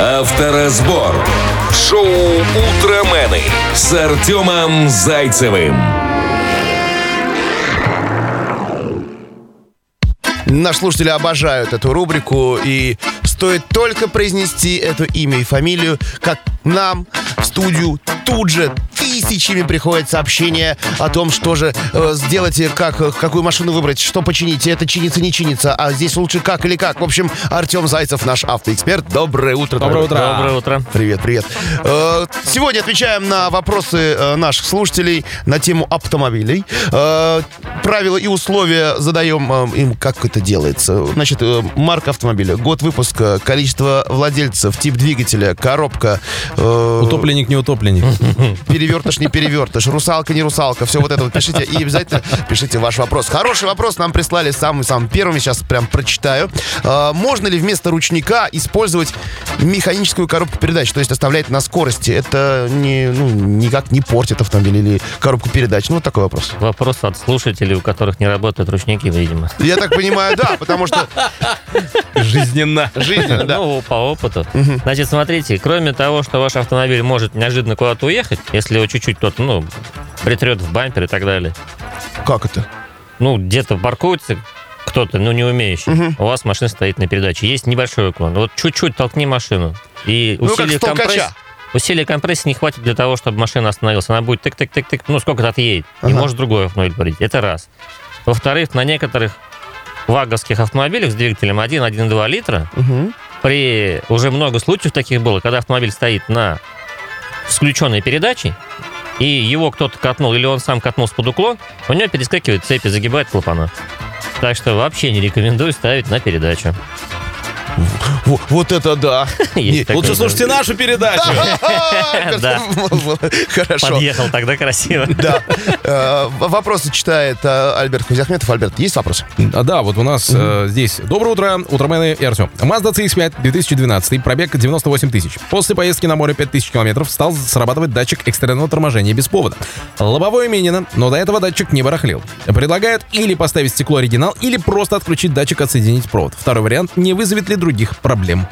Авторазбор. Шоу «Утромены» с Артемом Зайцевым. Наши слушатели обожают эту рубрику, и стоит только произнести это имя и фамилию, как нам в студию тут же тысячами приходят сообщения о том, что же э, сделать, и как, э, какую машину выбрать, что починить, это чинится, не чинится, а здесь лучше как или как. В общем, Артем Зайцев, наш автоэксперт. Доброе утро. Доброе утро. Доброе утро. Привет, привет. Э, Сегодня отвечаем на вопросы э, наших слушателей на тему автомобилей. Э, Правила и условия задаем э, им, как это делается. Значит, э, марка автомобиля, год выпуска, количество владельцев, тип двигателя, коробка, э, Утопленник, не утопленник. перевертыш, не перевертыш, русалка, не русалка, все вот это вот пишите и обязательно пишите ваш вопрос. Хороший вопрос нам прислали самым-самым первым, сейчас прям прочитаю. А, можно ли вместо ручника использовать механическую коробку передач, то есть оставлять на скорости? Это не, ну, никак не портит автомобиль или коробку передач? Ну, вот такой вопрос. Вопрос от слушателей, у которых не работают ручники, видимо. Я так понимаю, да, потому что Жизненно. жизненно, да. Ну, по опыту. Значит, смотрите, кроме того, что ваш автомобиль может неожиданно куда-то уехать, если его чуть-чуть кто-то, ну, притрет в бампер и так далее. Как это? Ну, где-то паркуется кто-то, ну, не умеющий. У вас машина стоит на передаче. Есть небольшой уклон. Вот чуть-чуть толкни машину. И Ну, усилие компрессии... Усилия компрессии не хватит для того, чтобы машина остановилась. Она будет тык-тык-тык-тык, ну, сколько-то отъедет. И Ага. может другой автомобиль парить. Это раз. Во-вторых, на некоторых ваговских автомобилях с двигателем 1, 1,2 литра Мгм. при уже много случаев таких было, когда автомобиль стоит на включенной передаче, и его кто-то катнул, или он сам катнул под уклон, у него перескакивает цепи, загибает клапана. Так что вообще не рекомендую ставить на передачу. Во- Вот это да. Есть Лучше слушайте нашу передачу. Да. Хорошо. Подъехал тогда красиво. Да. Э, Вопросы читает э, Альберт Кузяхметов. Альберт, есть вопросы? А, Да, вот у нас э, здесь. Доброе утро, утромены и Артем. Mazda CX-5 2012, пробег 98 тысяч. После поездки на море 5000 километров стал срабатывать датчик экстренного торможения без повода. Лобовое менено, но до этого датчик не барахлил. Предлагают или поставить стекло оригинал, или просто отключить датчик, отсоединить провод. Второй вариант не вызовет ли других проблем.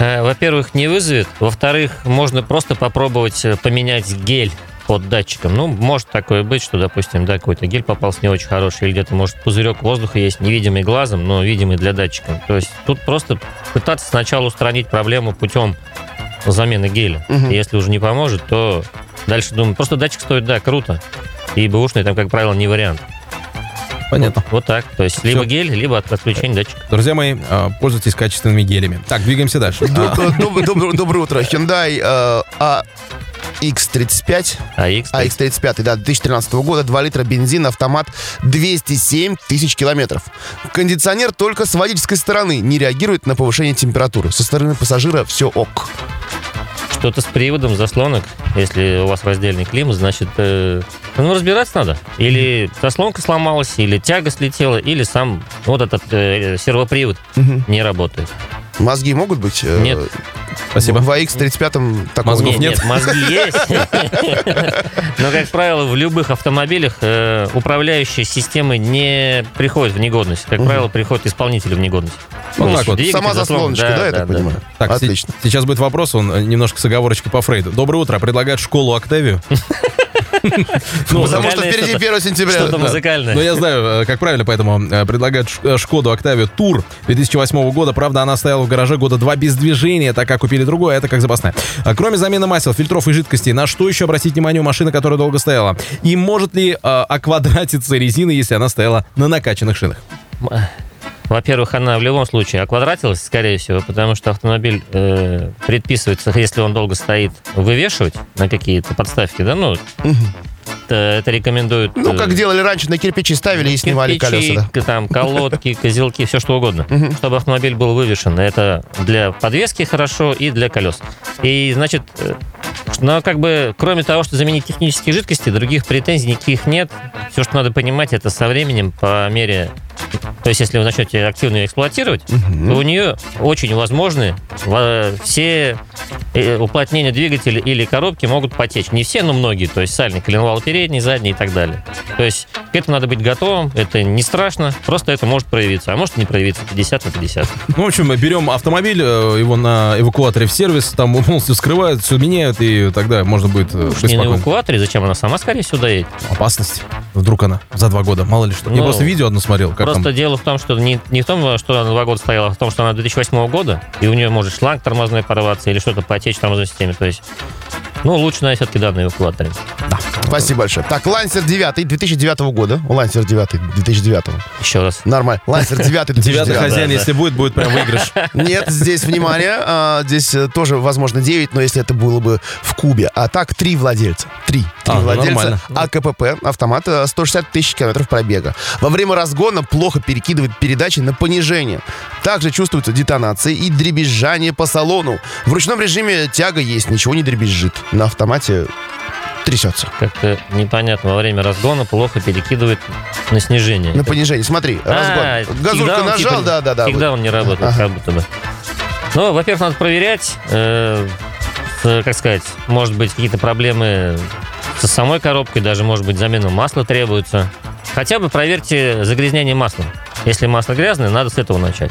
Э, Во-первых, не вызовет. Во-вторых, можно просто попробовать э, поменять гель под датчиком. Ну, может такое быть, что, допустим, да, какой-то гель попался не очень хороший, или где-то, может, пузырек воздуха есть, невидимый глазом, но видимый для датчика. То есть тут просто пытаться сначала устранить проблему путем замены геля. И Если уже не поможет, то дальше думаю, просто датчик стоит, да, круто. И бэушный там, как правило, не вариант. Понятно. Вот так. То есть либо Всё. гель, либо от- отключение датчика. Друзья мои, э, пользуйтесь качественными гелями. Так, двигаемся дальше. А, Доб- доб- доб- Доброе утро. Hyundai э, AX35. А X, AX35, да, 2013 года, 2 литра бензин, автомат, 207 тысяч километров. Кондиционер только с водительской стороны не реагирует на повышение температуры. Со стороны пассажира все ок. Что-то с приводом заслонок, если у вас раздельный климат, значит, э, ну, разбираться надо. Или заслонка сломалась, или тяга слетела, или сам вот этот э, сервопривод не работает. Мозги могут быть? э, Нет. Спасибо. В AX35 такого Мозгов нет, нет? мозги есть. Но, как правило, в любых автомобилях э, управляющие системы не приходят в негодность. Как правило, приходят исполнители в негодность. Вот То так вот. Сама заслоночка, да, я так понимаю? Так, Отлично. сейчас будет вопрос, он э, немножко с оговорочкой по Фрейду. Доброе утро. Предлагают школу Октавию. Ну, Потому что впереди что-то. 1 сентября. Что-то музыкальное. Ну, я знаю, э, как правильно, поэтому э, предлагают э, Шкоду Октавию Тур 2008 года. Правда, она стояла в гараже года два без движения, так как купили другое, а это как запасная. А Кроме замены масел, фильтров и жидкостей, на что еще обратить внимание у машины, которая долго стояла? И может ли оквадратиться резина, если она стояла на накачанных шинах? Во-первых, она в любом случае оквадратилась, скорее всего, потому что автомобиль э, предписывается, если он долго стоит, вывешивать на какие-то подставки, да, ну, это, это рекомендуют... Ну, э, как делали раньше, на кирпичи ставили и снимали кирпичи, колеса. да. там, колодки, козелки, все что угодно, чтобы автомобиль был вывешен. Это для подвески хорошо и для колес. И, значит, э, но как бы, кроме того, что заменить технические жидкости, других претензий никаких нет. Все, что надо понимать, это со временем, по мере... То есть, если вы начнете активно ее эксплуатировать, то у нее очень возможны во- все э, уплотнения двигателя или коробки могут потечь. Не все, но многие. То есть сальник, коленвал передний, задний и так далее. То есть к этому надо быть готовым. Это не страшно. Просто это может проявиться. А может не проявиться 50 на 50. Ну, в общем, мы берем автомобиль, э, его на эвакуаторе в сервис, там полностью скрывают, все меняют, и тогда можно будет э, Уж не на эвакуаторе, зачем она сама, скорее всего, доедет. Опасность. Вдруг она за два года, мало ли что. Я Ну, просто видео одно смотрел, как Просто там... дело в том, что не, не в том, что она два года стояла, а в том, что она 2008 года, и у нее может шланг тормозной порваться или что-то потечь в тормозной системе. То есть, ну, лучше, наверное, все-таки да, на эвакуаторе. Спасибо большое. Так, Лансер 9 2009 года. Лансер 9 2009. Еще раз. Нормально. Лансер 9 2009. Девятый хозяин, да. если будет, будет прям выигрыш. Нет, здесь, внимание, а, здесь э, тоже, возможно, 9, но если это было бы в кубе. А так, три владельца. Три. А, ну, владельца. АКПП, автомат, э, 160 тысяч километров пробега. Во время разгона плохо перекидывает передачи на понижение. Также чувствуются детонации и дребезжание по салону. В ручном режиме тяга есть, ничего не дребезжит. На автомате трясется. Как-то непонятно, во время разгона плохо перекидывает на снижение. На понижение. Смотри, А, разгон. Газулька нажал, типа, да, да, да. Всегда он не работает, как будто бы. Ну, во-первых, надо проверять, э, с, как сказать, может быть, какие-то проблемы со самой коробкой, даже, может быть, замена масла требуется. Хотя бы проверьте загрязнение маслом. Если масло грязное, надо с этого начать.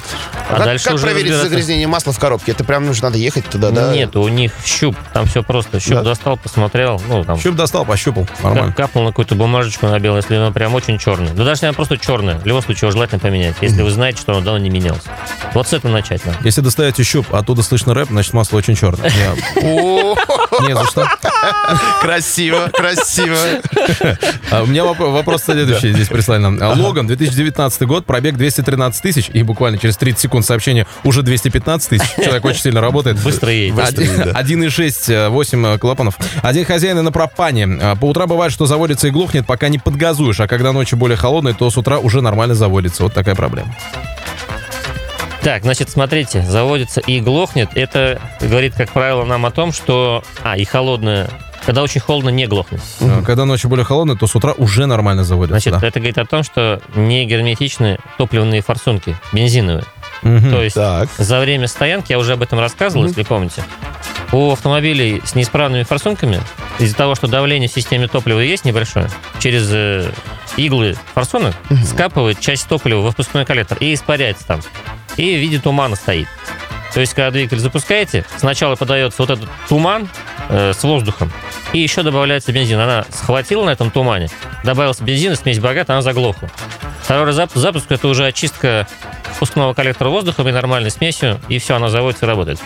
А, как дальше как уже проверить разбираться. загрязнение масла в коробке? Это прям нужно надо ехать туда, да? Нет, у них щуп, там все просто. Щуп Да. достал, посмотрел, ну, там, Щуп достал, пощупал. Нормально. капнул на какую-то бумажечку на белое, если оно прям очень черное. Да даже если оно просто черное, в любом случае его желательно поменять, если вы знаете, что оно давно не менялось. Вот с этого начать надо. Если достаете щуп, оттуда слышно рэп, значит масло очень черное. Не за что. красиво, красиво. А У меня воп- вопрос следующий здесь прислали нам. А, Логан, 2019 год, пробег 213 тысяч, и буквально через 30 секунд сообщения уже 215 тысяч. Человек очень сильно работает. Быстро едет. Быстрее, да. 1,6, 8 клапанов. Один хозяин и на пропане. А, По утрам бывает, что заводится и глохнет, пока не подгазуешь, а когда ночью более холодная, то с утра уже нормально заводится. Вот такая проблема. Так, значит, смотрите, заводится и глохнет. Это говорит, как правило, нам о том, что... А, и холодное. Когда очень холодно, не глохнет. Когда ночью более холодная, то с утра уже нормально заводится. Значит, да. это говорит о том, что не герметичны топливные форсунки, бензиновые. Мгм. То есть Так. за время стоянки, я уже об этом рассказывал, если помните, у автомобилей с неисправными форсунками, из-за того, что давление в системе топлива есть небольшое, через э, иглы форсунок скапывает часть топлива во впускной коллектор и испаряется там. И в виде тумана стоит. То есть, когда двигатель запускаете, сначала подается вот этот туман э, с воздухом, и еще добавляется бензин. Она схватила на этом тумане, добавился бензин, смесь богата, она заглохла. Второй раз зап- запуск это уже очистка впускного коллектора воздухом и нормальной смесью, и все, она заводится и работает.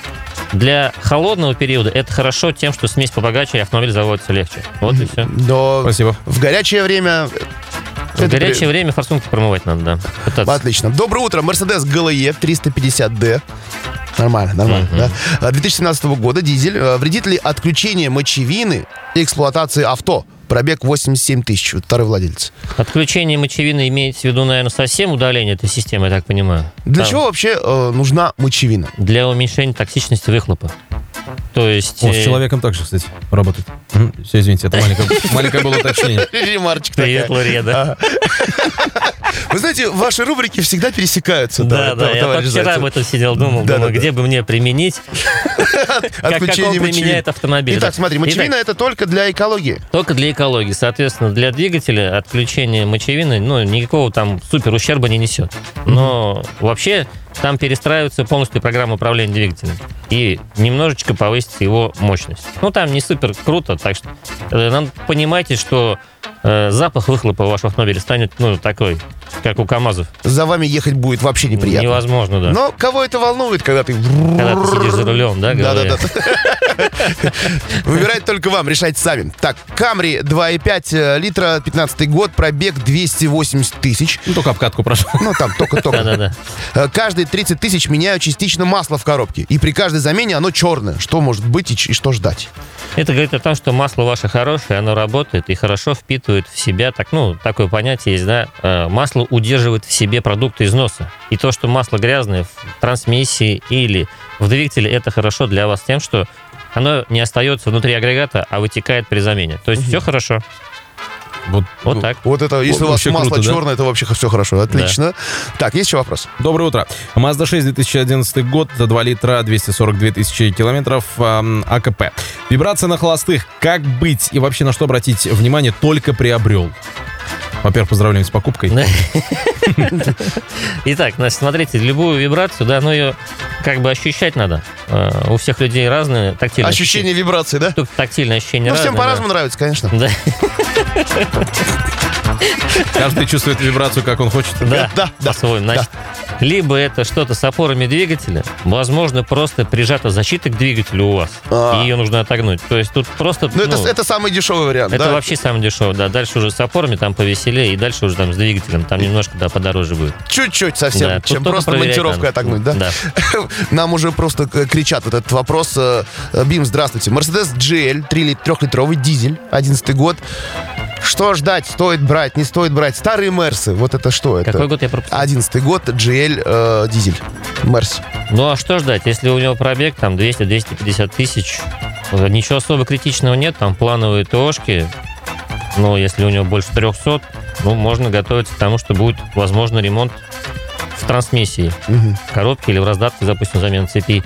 Для холодного периода это хорошо тем, что смесь побогаче, и автомобиль заводится легче. Вот и все. Но Спасибо. в горячее время... В это горячее при- время форсунки промывать надо, да. Пытаться. Отлично. Доброе утро. Мерседес GLE 350D. Нормально, нормально, Мгм. да? А, 2017 года дизель. А, Вредит ли отключение мочевины и эксплуатации авто? Пробег 87 тысяч. Второй владелец. Отключение мочевины имеется в виду, наверное, совсем удаление этой системы, я так понимаю. Для Там. чего вообще э, нужна мочевина? Для уменьшения токсичности выхлопа. То есть... О, с э, человеком также, кстати, работает. Все, извините, это маленькое, маленькое было уточнение. Ремарочка Привет. Лореда. Вы знаете, ваши рубрики всегда пересекаются. Да, да, я только вчера об этом сидел, думал, да, где бы мне применить, как, он мочевины. применяет автомобиль. Итак, смотри, мочевина это только для экологии. только для экологии. Соответственно, для двигателя отключение мочевины, ну, никакого там супер ущерба не несет. Но вообще там перестраивается полностью программа управления двигателем. И немножечко повысится его мощность. Ну, там не супер круто, так что э, надо понимайте, что э, запах выхлопа вашего автомобиля станет, ну, такой, как у КАМАЗов. За вами ехать будет вообще неприятно. Невозможно, да. Но кого это волнует, когда ты... Когда ты сидишь за рулем, да, Да, да, говоря? да. Выбирать только вам, решайте сами. Так, Камри 2,5 литра, 15 год, пробег 280 тысяч. Ну, только обкатку прошел. Ну, там, только-только. Да-да-да. Э, Каждые 30 тысяч меняю частично масло в коробке. И при каждой замене оно черное. Что может быть и что ждать? Это говорит о том, что масло ваше хорошее, оно работает и хорошо впитывает в себя, так, ну, такое понятие есть, да, э, масло удерживает в себе продукты износа. И то, что масло грязное в трансмиссии или в двигателе, это хорошо для вас тем, что оно не остается внутри агрегата, а вытекает при замене. То есть все хорошо. Вот, Вот ну, так. Вот это, если у вас масло круто, да? черное, это вообще все хорошо. Отлично. Так, есть еще вопрос? Доброе утро. Mazda 6 2011 год, 2 литра, 242 тысячи километров, эм, АКП. Вибрация на холостых. Как быть и вообще на что обратить внимание, только приобрел? Во-первых, поздравляем с покупкой. Итак, значит, смотрите, любую вибрацию, да, ну ее как бы ощущать надо. Э, У всех людей разные тактильные Ощущение вибрации, да? Тут тактильные ощущения Ну, всем по-разному нравится, конечно. Да, Каждый чувствует вибрацию, как он хочет. да, да, да, по-своему. Значит, либо это что-то с опорами двигателя, возможно, просто прижата защита к двигателю у вас, А. и ее нужно отогнуть. То есть тут просто... Ну, это, ну, это самый дешевый вариант, это да? вообще самое дешевое, да. Дальше уже с опорами там повеселее, и дальше уже там с двигателем, там немножко, да, подороже будет. Чуть-чуть совсем, Да, чем просто монтировкой отогнуть, да? Да. Нам уже просто кричат вот этот вопрос. э, э, Бим, здравствуйте. Mercedes GL, 3-литровый дизель, 11 год. Что ждать? Стоит брать, не стоит брать? Старые Мерсы, вот это что? Это Какой год я пропустил? 11 год, GL, э, дизель. Мерс. Ну а что ждать, если у него пробег там 200-250 тысяч, э, ничего особо критичного нет, там плановые ТОшки, но если у него больше 300, ну, можно готовиться к тому, что будет, возможно, ремонт в трансмиссии, Мгм. в коробке или в раздатке, допустим, замена цепи.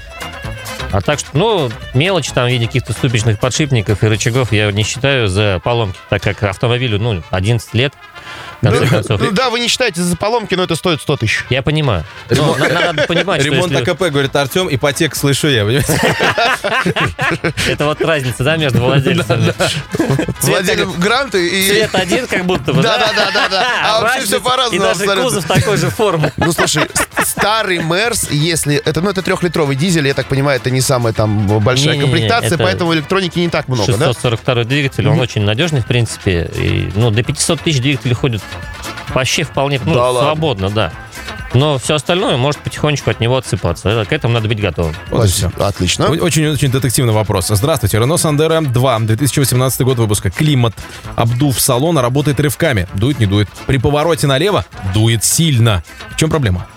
А так что, ну, мелочи там в виде каких-то ступичных подшипников и рычагов я не считаю за поломки, так как автомобилю, ну, 11 лет, в конце Ну, концов. ну да, вы не считаете за поломки, но это стоит 100 тысяч. Я понимаю. Но на- надо понимать, Ремонт если- АКП, говорит Артем, ипотека слышу я? Это вот разница, да, между владельцами. Владелец гранта и... Цвет один как будто бы, Да, да, да, да. А вообще все по-разному И даже кузов такой же формы. Ну, слушай, старый Мерс, если... Это, ну, это трехлитровый дизель, я так понимаю, это не самая там большая комплектация, это поэтому электроники не так много, да? 642 двигатель, он очень надежный, в принципе. Ну, до 500 тысяч двигателей ходит вообще вполне ну, Да ладно? свободно, да. Но все остальное может потихонечку от него отсыпаться. К этому надо быть готовым. Вот все. Отлично. Очень-очень детективный вопрос. Здравствуйте, Renault Sandero 2, 2018 год выпуска. Климат. Обдув салона, работает рывками. Дует, не дует. При повороте налево дует сильно. В чем проблема?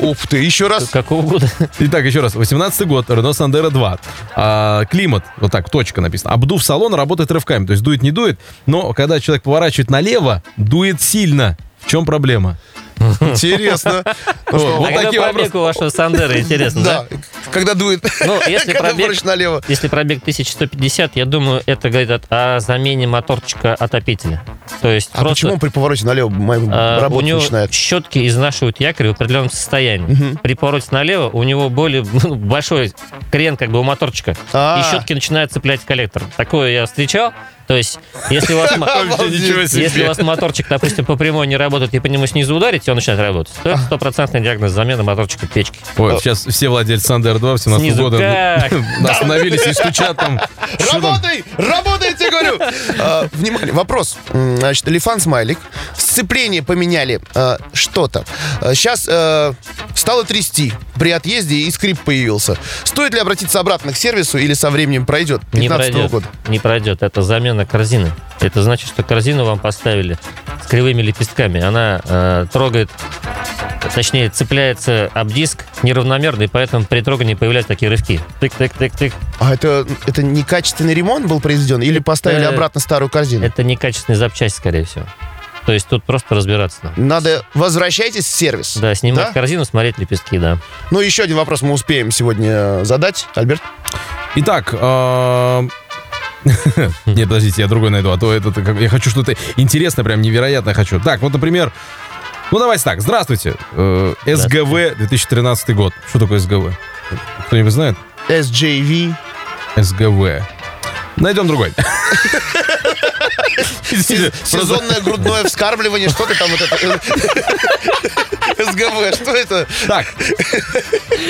Ух ты, еще раз. Какого года? Итак, еще раз. 18 год, Renault Sandero 2. А, климат, вот так, точка написано. Обдув салона, работает рывками. То есть дует, не дует. Но когда человек поворачивает налево, дует сильно. В чем проблема? Интересно. Ну Вот, а такие пробег вопросы. у вашего Сандера, интересно, да? Да, когда дует. Ну, если Когда пробег, прочь налево. если пробег 1150, я думаю, это говорит о замене моторчика отопителя. То есть А почему при повороте налево а, него начинает? щетки изнашивают якорь в определенном состоянии. При повороте налево у него более ну, большой крен как бы у моторчика. А. И щетки начинают цеплять коллектор. Такое я встречал. То есть, если у вас, если у вас моторчик, допустим, по прямой не работает, и по нему снизу ударите, он начинает работать, то это стопроцентный диагноз замены моторчика печки. Ой, сейчас все владельцы Sandero 2 в 17 Снизу года остановились и стучат там. Работай! Работай, я тебе говорю! А, Внимание, вопрос. Значит, Лифан Смайлик. Сцепление поменяли а, что-то. Сейчас стало трясти при отъезде и скрип появился. Стоит ли обратиться обратно к сервису или со временем пройдет? Не 15 пройдет. года. Не пройдет. Это замена корзины. Это значит, что корзину вам поставили с кривыми лепестками. Она э, трогает, точнее, цепляется об диск неравномерно, и поэтому при трогании появляются такие рывки. Тык-тык-тык-тык. А это, это некачественный ремонт был произведен или поставили Это- обратно старую корзину? Это некачественная запчасть, скорее всего. То есть тут просто разбираться надо. Надо возвращайтесь в сервис. Да, снимать Да? корзину, смотреть лепестки, да. Ну, еще один вопрос мы успеем сегодня задать. Альберт? Итак, а, нет, подождите, я другой найду, а то это я хочу что-то интересное, прям невероятное хочу. Так, вот, например, ну давайте так, здравствуйте, э, СГВ 2013 год. Что такое СГВ? Кто-нибудь знает? SJV. СГВ. Найдем другой. Сезонное грудное вскармливание. Что ты там вот это... СГВ, что это? Так.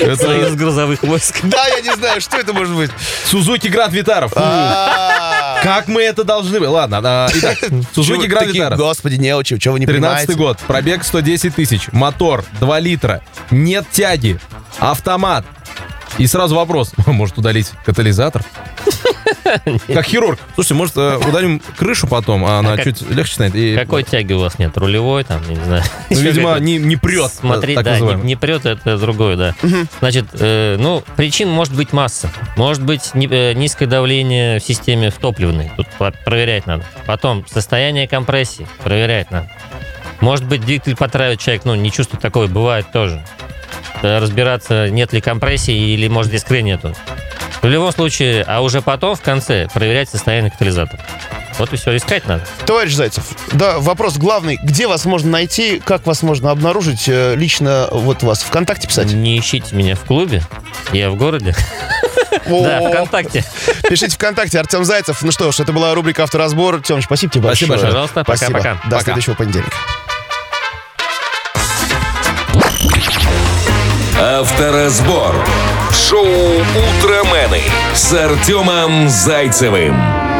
Это Союз грузовых войск. Да, я не знаю, что это может быть. Сузуки Гранд Витара. Фу. А, Как мы это должны быть? Ладно, а, итак, Сузуки Гранд Витара. Господи, неучи, чего вы не 13 понимаете? год, пробег 110 тысяч, мотор 2 литра, нет тяги, автомат. И сразу вопрос, может удалить катализатор? Как хирург. Слушайте, может, э, ударим крышу потом, а она как- чуть легче станет. и- Какой тяги у вас нет? Рулевой там, не знаю. Ну, видимо, не, не прет. Смотри, да, не, прет, это другое, да. Значит, э, ну, причин может быть масса. Может быть э, низкое давление в системе в топливной. Тут проверять надо. Потом состояние компрессии. Проверять надо. Может быть, двигатель потравит человек, ну, не чувствует такого, бывает тоже. Разбираться, нет ли компрессии или, может, искры нету. В любом случае, а уже потом, в конце, проверять состояние катализатора. Вот и все, искать надо. Товарищ Зайцев, да, вопрос главный. Где вас можно найти, как вас можно обнаружить? Э, Лично вот вас ВКонтакте писать? Не ищите меня в клубе, я в городе. Да, ВКонтакте. Пишите ВКонтакте, Артем Зайцев. Ну что ж, это была рубрика «Авторазбор». Тёмыч, спасибо тебе Спасибо большое. большое. Пожалуйста, Спасибо. пока-пока. До следующего понедельника. Авторазбор. Шоу «Утромены» с Артемом Зайцевым.